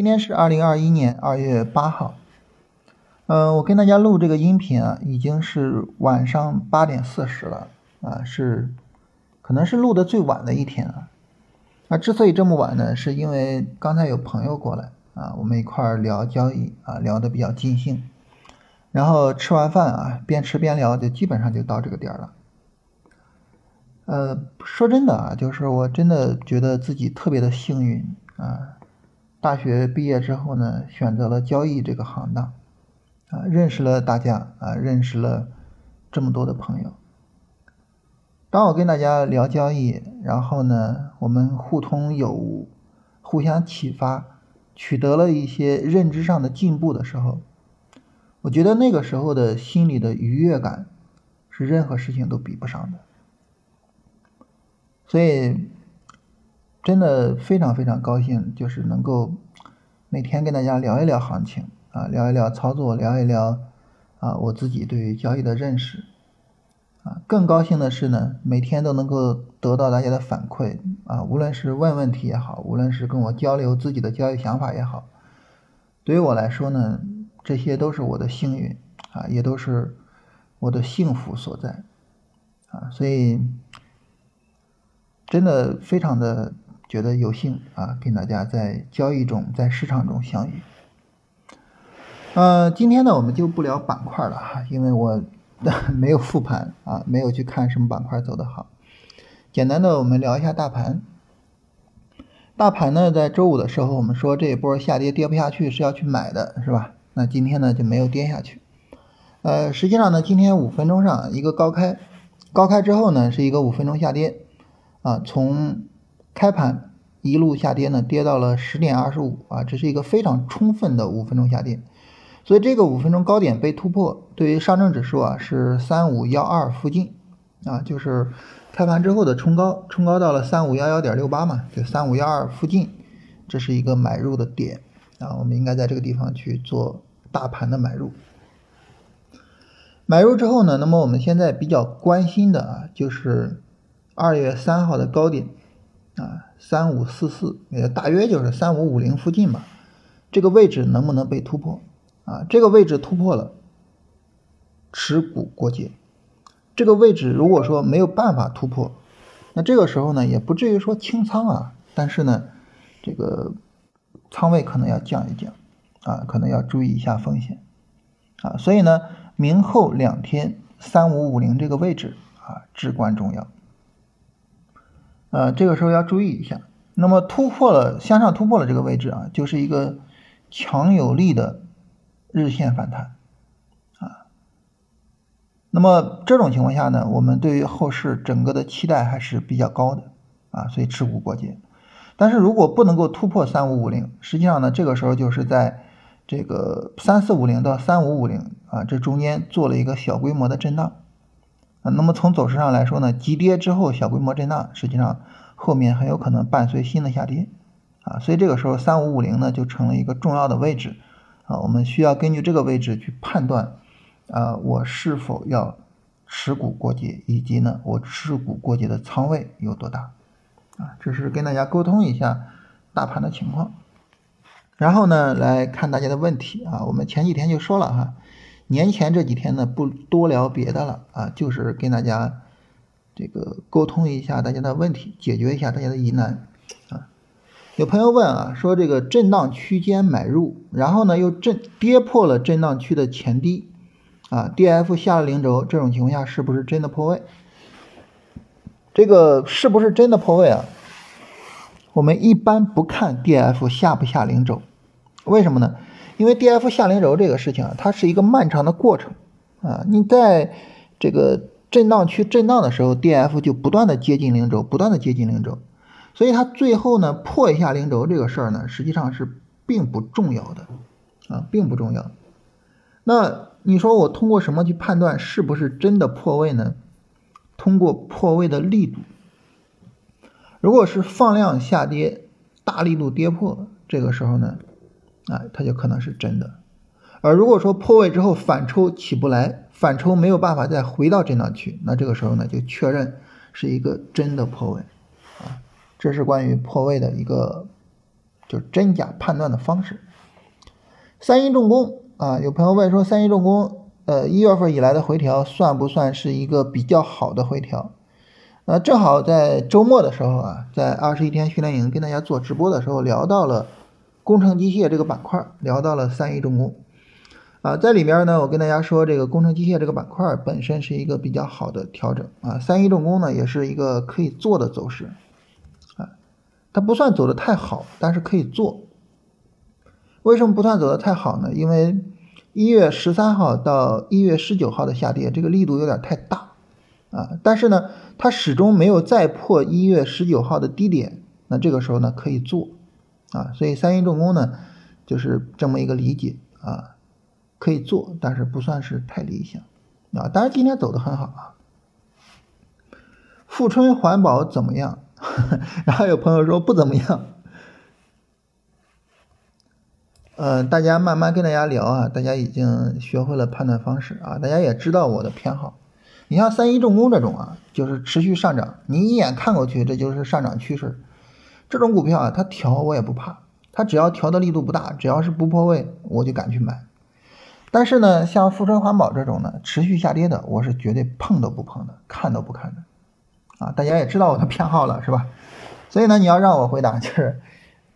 今天是二零二一年二月八号，嗯，我跟大家录这个音频啊，已经是晚上八点四十了啊，是可能是录的最晚的一天啊。那之所以这么晚呢，是因为刚才有朋友过来啊，我们一块儿聊交易啊，聊的比较尽兴，然后吃完饭啊，边吃边聊，就基本上就到这个点儿了。呃，说真的啊，就是我真的觉得自己特别的幸运啊。大学毕业之后呢，选择了交易这个行当，啊，认识了大家，啊，认识了这么多的朋友。当我跟大家聊交易，然后呢，我们互通有无，互相启发，取得了一些认知上的进步的时候，我觉得那个时候的心里的愉悦感，是任何事情都比不上的。所以。真的非常非常高兴，就是能够每天跟大家聊一聊行情啊，聊一聊操作，聊一聊啊我自己对于交易的认识啊。更高兴的是呢，每天都能够得到大家的反馈啊，无论是问问题也好，无论是跟我交流自己的交易想法也好，对于我来说呢，这些都是我的幸运啊，也都是我的幸福所在啊，所以真的非常的。觉得有幸啊，跟大家在交易中、在市场中相遇。呃，今天呢，我们就不聊板块了哈，因为我 没有复盘啊，没有去看什么板块走得好。简单的，我们聊一下大盘。大盘呢，在周五的时候，我们说这一波下跌跌不下去是要去买的，是吧？那今天呢就没有跌下去。呃，实际上呢，今天五分钟上一个高开，高开之后呢是一个五分钟下跌啊，从开盘一路下跌呢，跌到了十点二十五啊，这是一个非常充分的五分钟下跌，所以这个五分钟高点被突破，对于上证指数啊是三五幺二附近啊，就是开盘之后的冲高，冲高到了三五幺幺点六八嘛，就三五幺二附近，这是一个买入的点啊，我们应该在这个地方去做大盘的买入。买入之后呢，那么我们现在比较关心的啊，就是二月三号的高点。啊，三五四四，也大约就是三五五零附近吧。这个位置能不能被突破？啊，这个位置突破了，持股过节。这个位置如果说没有办法突破，那这个时候呢，也不至于说清仓啊，但是呢，这个仓位可能要降一降，啊，可能要注意一下风险，啊，所以呢，明后两天三五五零这个位置啊，至关重要。呃，这个时候要注意一下。那么突破了向上突破了这个位置啊，就是一个强有力的日线反弹啊。那么这种情况下呢，我们对于后市整个的期待还是比较高的啊，所以持股过节。但是如果不能够突破三五五零，实际上呢，这个时候就是在这个三四五零到三五五零啊这中间做了一个小规模的震荡。啊，那么从走势上来说呢，急跌之后小规模震荡，实际上后面很有可能伴随新的下跌，啊，所以这个时候三五五零呢就成了一个重要的位置，啊，我们需要根据这个位置去判断，啊，我是否要持股过节，以及呢我持股过节的仓位有多大，啊，这是跟大家沟通一下大盘的情况，然后呢来看大家的问题。啊，我们前几天就说了哈。年前这几天呢，不多聊别的了啊，就是跟大家这个沟通一下大家的问题，解决一下大家的疑难啊。有朋友问啊，说这个震荡区间买入，然后呢又震跌破了震荡区的前低啊，D F 下了零轴，这种情况下是不是真的破位？这个是不是真的破位啊？我们一般不看 D F 下不下零轴，为什么呢？因为 D F 下零轴这个事情啊，它是一个漫长的过程啊。你在这个震荡区震荡的时候，D F 就不断的接近零轴，不断的接近零轴，所以它最后呢破一下零轴这个事儿呢，实际上是并不重要的啊，并不重要。那你说我通过什么去判断是不是真的破位呢？通过破位的力度，如果是放量下跌，大力度跌破，这个时候呢？啊，它就可能是真的，而如果说破位之后反抽起不来，反抽没有办法再回到震荡区，那这个时候呢就确认是一个真的破位，啊，这是关于破位的一个就真假判断的方式。三一重工啊，有朋友问说三一重工，呃，一月份以来的回调算不算是一个比较好的回调？呃，正好在周末的时候啊，在二十一天训练营跟大家做直播的时候聊到了工程机械这个板块，聊到了三一重工。啊，在里面呢，我跟大家说，这个工程机械这个板块本身是一个比较好的调整啊。三一重工呢，也是一个可以做的走势啊，它不算走的太好，但是可以做。为什么不算走的太好呢？因为一月十三号到一月十九号的下跌，这个力度有点太大啊。但是呢，它始终没有再破一月十九号的低点，那这个时候呢，可以做啊。所以三一重工呢，就是这么一个理解啊。可以做，但是不算是太理想啊。当然今天走的很好啊。富春环保怎么样？然后有朋友说不怎么样。呃，大家慢慢跟大家聊啊，大家已经学会了判断方式啊，大家也知道我的偏好。你像三一重工这种啊，就是持续上涨，你一眼看过去这就是上涨趋势。这种股票啊，它调我也不怕，它只要调的力度不大，只要是不破位，我就敢去买。但是呢，像富春环保这种呢，持续下跌的，我是绝对碰都不碰的，看都不看的，啊，大家也知道我的偏好了，是吧？所以呢，你要让我回答，就是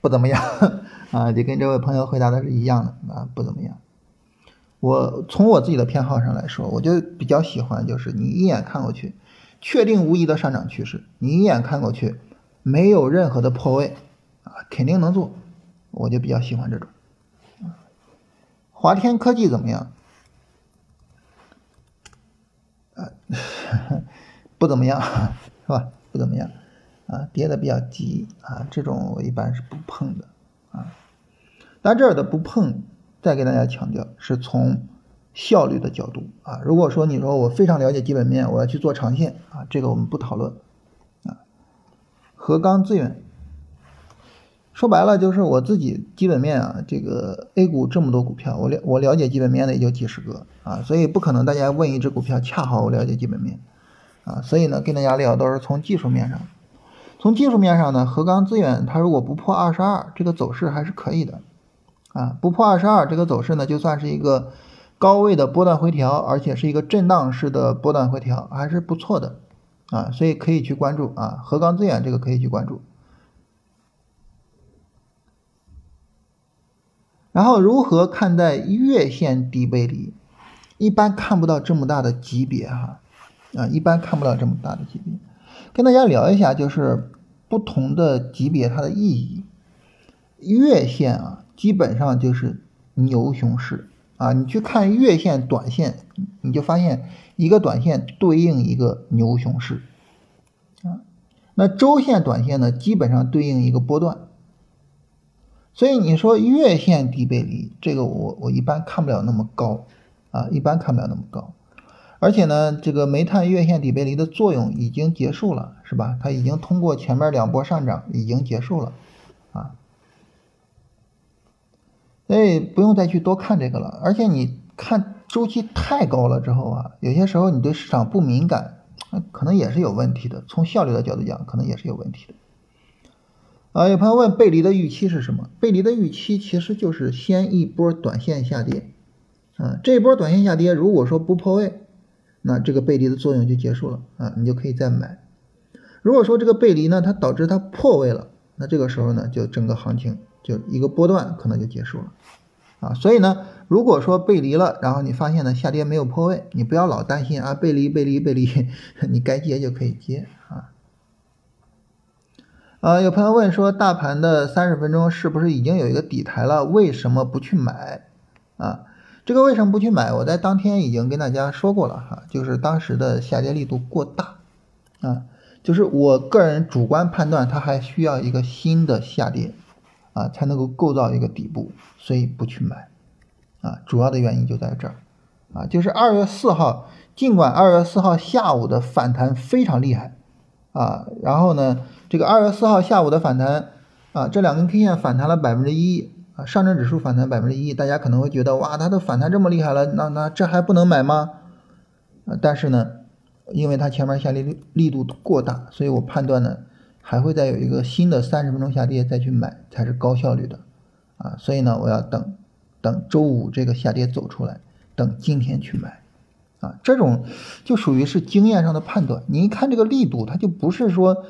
不怎么样，啊，就跟这位朋友回答的是一样的，啊，不怎么样。我从我自己的偏好上来说，我就比较喜欢，就是你一眼看过去，确定无疑的上涨趋势，你一眼看过去，没有任何的破位，啊，肯定能做，我就比较喜欢这种。华天科技怎么样？啊，不怎么样，是吧？不怎么样，啊，跌的比较急啊，这种我一般是不碰的啊。但这儿的不碰，再给大家强调，是从效率的角度啊。如果说你说我非常了解基本面，我要去做长线啊，这个我们不讨论。合钢资源。说白了就是我自己基本面啊，这个 A 股这么多股票，我了我了解基本面的也就几十个啊，所以不可能大家问一只股票恰好我了解基本面啊，所以呢跟大家聊都是从技术面上，从技术面上呢，合钢资源它如果不破二十二，这个走势还是可以的。啊，不破二十二这个走势呢，就算是一个高位的波段回调，而且是一个震荡式的波段回调，还是不错的。啊，所以可以去关注啊，河钢资源这个可以去关注。然后如何看待月线低背离？一般看不到这么大的级别哈，啊，一般看不到这么大的级别。跟大家聊一下，就是不同的级别它的意义。月线啊，基本上就是牛熊市啊。你去看月线、短线，你就发现一个短线对应一个牛熊市啊。那周线、短线呢，基本上对应一个波段。所以你说月线低背离，这个我我一般看不了那么高啊，一般看不了那么高。而且呢，这个煤炭月线底背离的作用已经结束了，是吧？它已经通过前面两波上涨已经结束了啊，所以不用再去多看这个了。而且你看周期太高了之后啊，有些时候你对市场不敏感，可能也是有问题的。从效率的角度讲，可能也是有问题的。啊，有朋友问背离的预期是什么？背离的预期其实就是先一波短线下跌，啊，这一波短线下跌如果说不破位，那这个背离的作用就结束了啊，你就可以再买。如果说这个背离呢，它导致它破位了，那这个时候呢，就整个行情就一个波段可能就结束了，啊，所以呢，如果说背离了，然后你发现呢下跌没有破位，你不要老担心啊背离背离背离，你该接就可以接啊。呃，有朋友问说，大盘的三十分钟是不是已经有一个底台了？为什么不去买？啊，这个为什么不去买？我在当天已经跟大家说过了哈，就是当时的下跌力度过大，啊，就是我个人主观判断，它还需要一个新的下跌，啊，才能够构造一个底部，所以不去买，啊，主要的原因就在这儿，啊，就是二月四号，尽管二月四号下午的反弹非常厉害，啊，然后呢？这个二月四号下午的反弹啊，这两根 K 线反弹了百分之一啊，上证指数反弹百分之一，大家可能会觉得哇，它的反弹这么厉害了，那那这还不能买吗？啊，但是呢，因为它前面下跌力力度过大，所以我判断呢，还会再有一个新的三十分钟下跌再去买才是高效率的啊，所以呢，我要等等周五这个下跌走出来，等今天去买啊，这种就属于是经验上的判断。你一看这个力度，它就不是说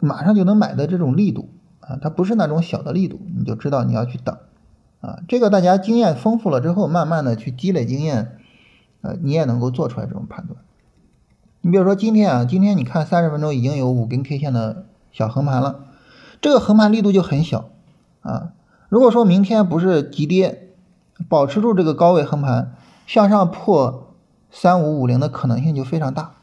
马上就能买的这种力度啊，它不是那种小的力度，你就知道你要去等啊。这个大家经验丰富了之后，慢慢的去积累经验，呃，你也能够做出来这种判断。你比如说今天啊，今天你看三十分钟已经有五根 K 线的小横盘了，这个横盘力度就很小啊。如果说明天不是急跌，保持住这个高位横盘向上破三五五零的可能性就非常大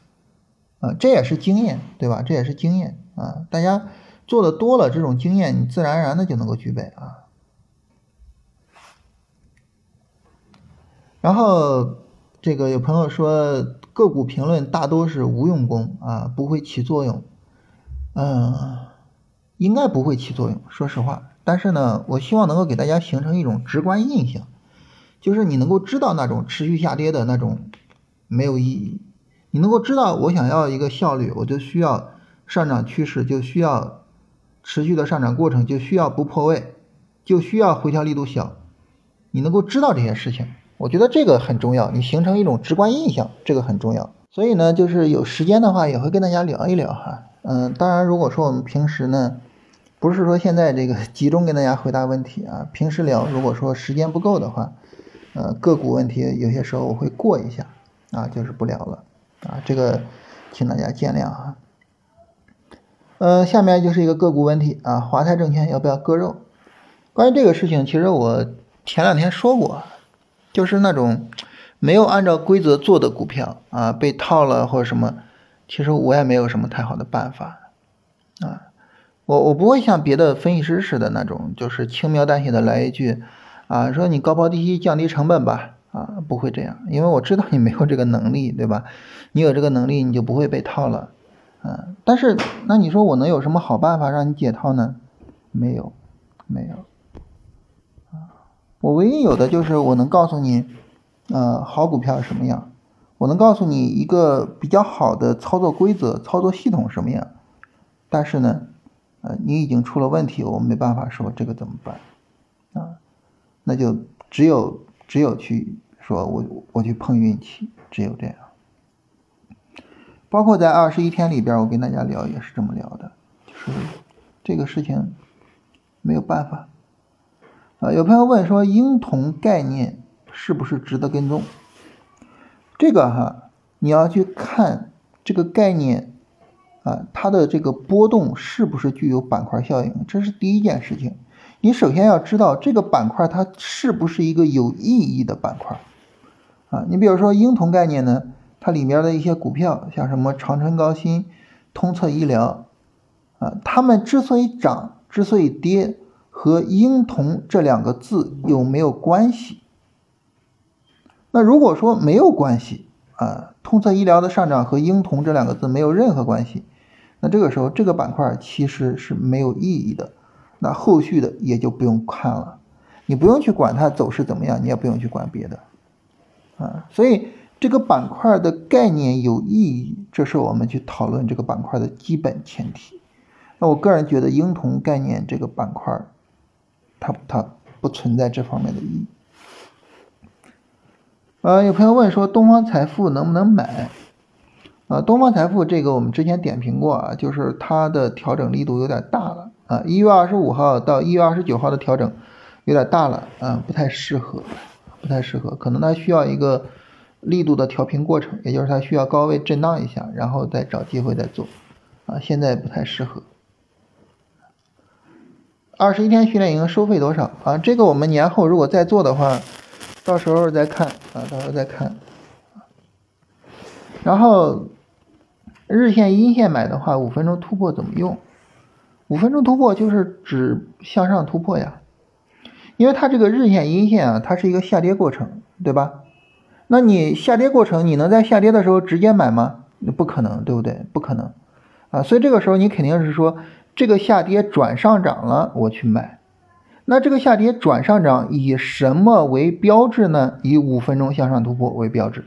啊。这也是经验，对吧？这也是经验啊。大家做的多了，这种经验你自然而然的就能够具备啊。然后这个有朋友说。个股评论大多是无用功啊，不会起作用，嗯，应该不会起作用，说实话。但是呢，我希望能够给大家形成一种直观印象，就是你能够知道那种持续下跌的那种没有意义，你能够知道我想要一个效率，我就需要上涨趋势，就需要持续的上涨过程，就需要不破位，就需要回调力度小，你能够知道这些事情。我觉得这个很重要，你形成一种直观印象，这个很重要。所以呢，就是有时间的话，也会跟大家聊一聊哈。嗯，当然，如果说我们平时呢，不是说现在这个 集中跟大家回答问题啊，平时聊，如果说时间不够的话，呃，个股问题有些时候我会过一下啊，就是不聊了啊，这个请大家见谅啊。呃，下面就是一个个股问题啊，华泰证券要不要割肉？关于这个事情，其实我前两天说过。就是那种没有按照规则做的股票啊，被套了或者什么，其实我也没有什么太好的办法啊。我我不会像别的分析师似的那种，就是轻描淡写的来一句啊，说你高抛低吸降低成本吧啊，不会这样，因为我知道你没有这个能力，对吧？你有这个能力，你就不会被套了啊。但是那你说我能有什么好办法让你解套呢？没有，没有。我唯一有的就是我能告诉你，呃，好股票什么样，我能告诉你一个比较好的操作规则、操作系统什么样。但是呢，呃，你已经出了问题，我没办法说这个怎么办啊？那就只有只有去说我我去碰运气，只有这样。包括在二十一天里边，我跟大家聊也是这么聊的，就是这个事情没有办法。啊，有朋友问说，婴童概念是不是值得跟踪？这个哈，你要去看这个概念啊，它的这个波动是不是具有板块效应，这是第一件事情。你首先要知道这个板块它是不是一个有意义的板块啊？你比如说婴童概念呢，它里面的一些股票，像什么长春高新、通策医疗啊，它们之所以涨，之所以跌。和婴童这两个字有没有关系？那如果说没有关系啊，通策医疗的上涨和婴童这两个字没有任何关系，那这个时候这个板块其实是没有意义的，那后续的也就不用看了，你不用去管它走势怎么样，你也不用去管别的啊。所以这个板块的概念有意义，这是我们去讨论这个板块的基本前提。那我个人觉得婴童概念这个板块。它它不存在这方面的意义。呃，有朋友问说东方财富能不能买？啊，东方财富这个我们之前点评过啊，就是它的调整力度有点大了啊，一月二十五号到一月二十九号的调整有点大了啊，不太适合，不太适合，可能它需要一个力度的调平过程，也就是它需要高位震荡一下，然后再找机会再做啊，现在不太适合。二十一天训练营收费多少啊？这个我们年后如果再做的话，到时候再看啊，到时候再看。然后日线、阴线买的话，五分钟突破怎么用？五分钟突破就是指向上突破呀，因为它这个日线、阴线啊，它是一个下跌过程，对吧？那你下跌过程，你能在下跌的时候直接买吗？不可能，对不对？不可能啊，所以这个时候你肯定是说。这个下跌转上涨了，我去买。那这个下跌转上涨以什么为标志呢？以五分钟向上突破为标志。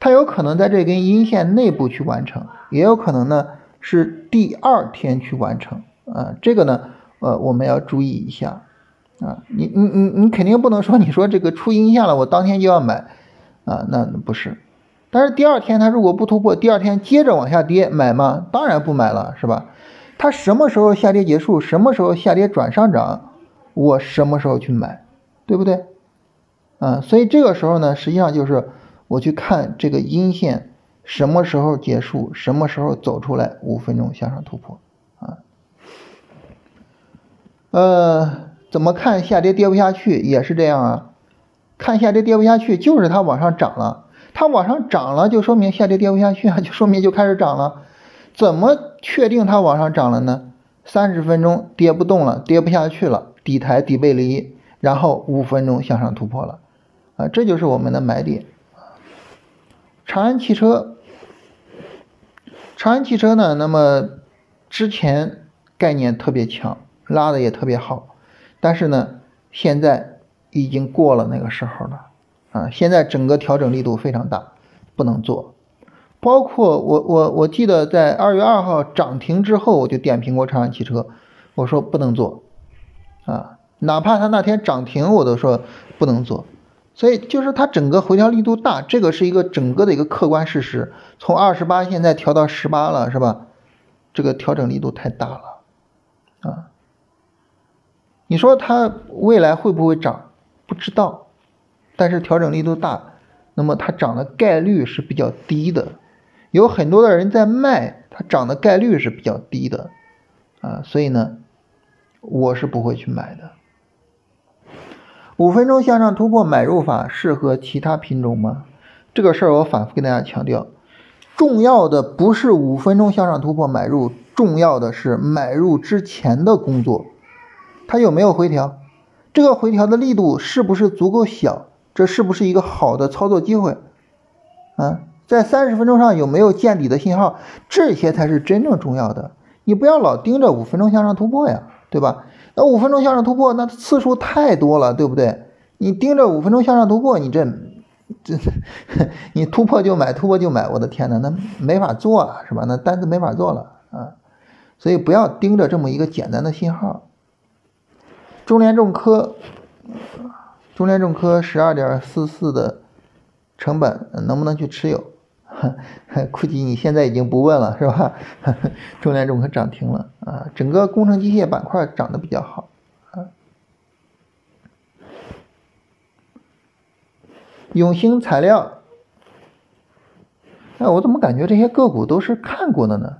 它有可能在这根阴线内部去完成，也有可能呢是第二天去完成啊，这个呢，呃，我们要注意一下啊，你你你你肯定不能说你说这个出阴线了，我当天就要买啊，那不是。但是第二天它如果不突破，第二天接着往下跌，买吗？当然不买了，是吧？它什么时候下跌结束，什么时候下跌转上涨，我什么时候去买，对不对？啊，所以这个时候呢，实际上就是我去看这个阴线什么时候结束，什么时候走出来五分钟向上突破啊。呃，怎么看下跌跌不下去也是这样啊？看下跌跌不下去，就是它往上涨了。它往上涨了，就说明下跌跌不下去啊，就说明就开始涨了。怎么确定它往上涨了呢？三十分钟跌不动了，跌不下去了，底台底背离，然后五分钟向上突破了，啊，这就是我们的买点。长安汽车，长安汽车呢，那么之前概念特别强，拉的也特别好，但是呢，现在已经过了那个时候了。啊，现在整个调整力度非常大，不能做。包括我我我记得在二月二号涨停之后，我就点评过长安汽车，我说不能做。啊，哪怕它那天涨停，我都说不能做。所以就是它整个回调力度大，这个是一个整个的一个客观事实。从二十八现在调到十八了，是吧？这个调整力度太大了。啊，你说它未来会不会涨？不知道。但是调整力度大，那么它涨的概率是比较低的，有很多的人在卖，它涨的概率是比较低的，啊，所以呢，我是不会去买的。五分钟向上突破买入法适合其他品种吗？这个事儿我反复跟大家强调，重要的不是五分钟向上突破买入，重要的是买入之前的工作，它有没有回调，这个回调的力度是不是足够小？这是不是一个好的操作机会？啊，在三十分钟上有没有见底的信号？这些才是真正重要的。你不要老盯着五分钟向上突破呀，对吧？那五分钟向上突破，那次数太多了，对不对？你盯着五分钟向上突破，你这这你突破就买，突破就买，我的天呐，那没法做啊，是吧？那单子没法做了啊。所以不要盯着这么一个简单的信号。中联重科。中联重科十二点四四的成本能不能去持有？估计你现在已经不问了，是吧？中联重科涨停了啊，整个工程机械板块涨得比较好啊。永兴材料，哎，我怎么感觉这些个股都是看过的呢？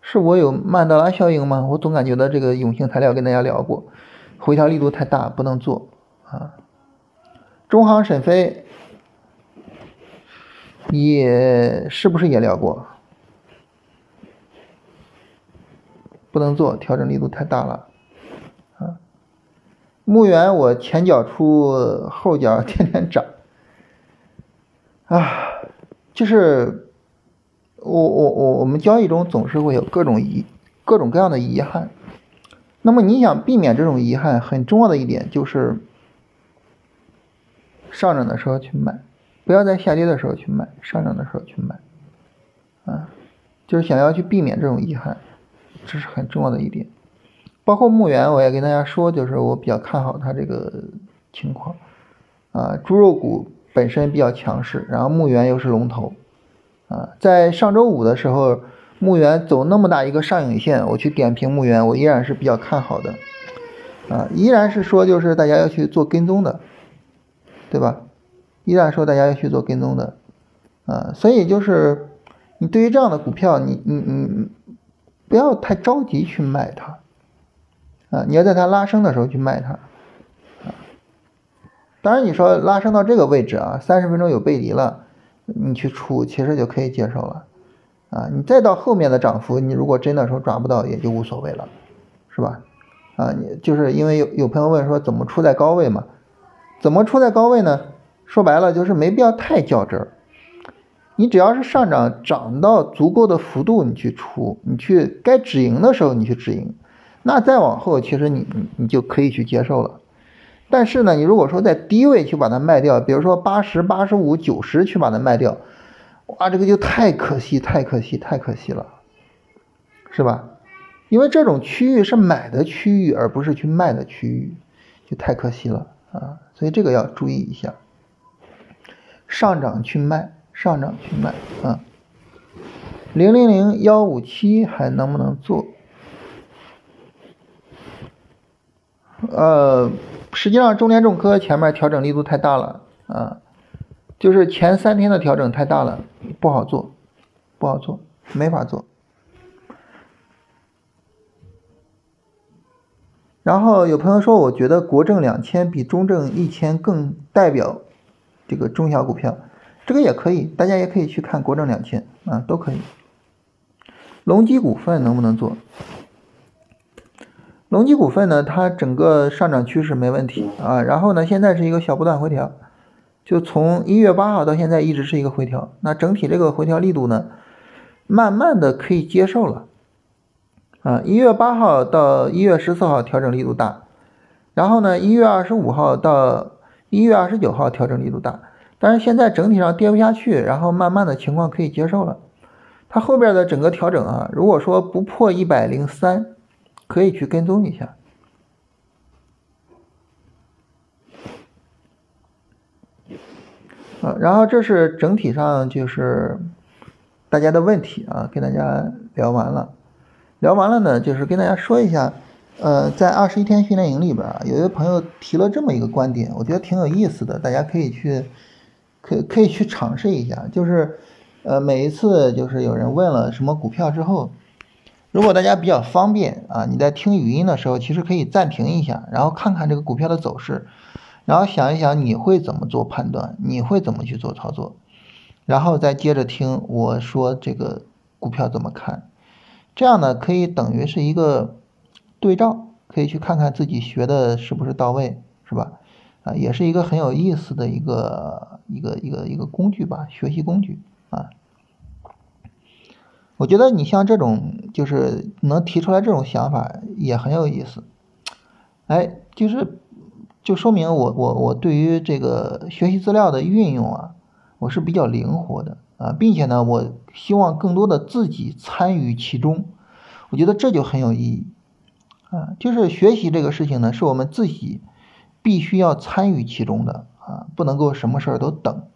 是我有曼德拉效应吗？我总感觉到这个永兴材料跟大家聊过。回调力度太大，不能做啊！中航沈飞也是不是也聊过？不能做，调整力度太大了啊！牧原我前脚出，后脚 天天涨啊！就是我我我我们交易中总是会有各种遗各种各样的遗憾。那么你想避免这种遗憾，很重要的一点就是上涨的时候去买，不要在下跌的时候去买，上涨的时候去买，啊，就是想要去避免这种遗憾，这是很重要的一点。包括牧原，我也跟大家说，就是我比较看好它这个情况，啊，猪肉股本身比较强势，然后牧原又是龙头，啊，在上周五的时候。牧原走那么大一个上影线，我去点评牧原，我依然是比较看好的，啊，依然是说就是大家要去做跟踪的，对吧？依然说大家要去做跟踪的，啊，所以就是你对于这样的股票，你你你不要太着急去卖它，啊，你要在它拉升的时候去卖它，啊，当然你说拉升到这个位置啊，三十分钟有背离了，你去出其实就可以接受了。啊，你再到后面的涨幅，你如果真的说抓不到，也就无所谓了，是吧？啊，你就是因为有有朋友问说怎么出在高位嘛？怎么出在高位呢？说白了就是没必要太较真儿。你只要是上涨涨到足够的幅度，你去出，你去该止盈的时候你去止盈，那再往后其实你你你就可以去接受了。但是呢，你如果说在低位去把它卖掉，比如说八十八十五九十去把它卖掉。哇，这个就太可惜，太可惜，太可惜了，是吧？因为这种区域是买的区域，而不是去卖的区域，就太可惜了啊！所以这个要注意一下，上涨去卖，上涨去卖啊。零零零幺五七还能不能做？呃，实际上中联重科前面调整力度太大了啊，就是前三天的调整太大了，不好做，不好做，没法做。然后有朋友说，我觉得国证两千比中证一千更代表这个中小股票，这个也可以，大家也可以去看国证两千啊，都可以。隆基股份能不能做？隆基股份呢，它整个上涨趋势没问题啊，然后呢，现在是一个小波段回调，就从一月八号到现在一直是一个回调，那整体这个回调力度呢，慢慢的可以接受了。啊，一月八号到一月十四号调整力度大，然后呢，一月二十五号到一月二十九号调整力度大，但是现在整体上跌不下去，然后慢慢的情况可以接受了。它后边的整个调整啊，如果说不破一百零三，可以去跟踪一下。啊，然后这是整体上就是大家的问题啊，跟大家聊完了。聊完了呢，就是跟大家说一下，呃，在二十一天训练营里边啊，有一个朋友提了这么一个观点，我觉得挺有意思的，大家可以去，可可以去尝试一下。就是，呃，每一次就是有人问了什么股票之后，如果大家比较方便啊，你在听语音的时候，其实可以暂停一下，然后看看这个股票的走势，然后想一想你会怎么做判断，你会怎么去做操作，然后再接着听我说这个股票怎么看。这样呢，可以等于是一个对照，可以去看看自己学的是不是到位，是吧？啊，也是一个很有意思的一个一个一个一个工具吧，学习工具啊。我觉得你像这种，就是能提出来这种想法，也很有意思。哎，就是就说明我我我对于这个学习资料的运用啊，我是比较灵活的。啊，并且呢，我希望更多的自己参与其中，我觉得这就很有意义啊。就是学习这个事情呢，是我们自己必须要参与其中的啊，不能够什么事儿都等。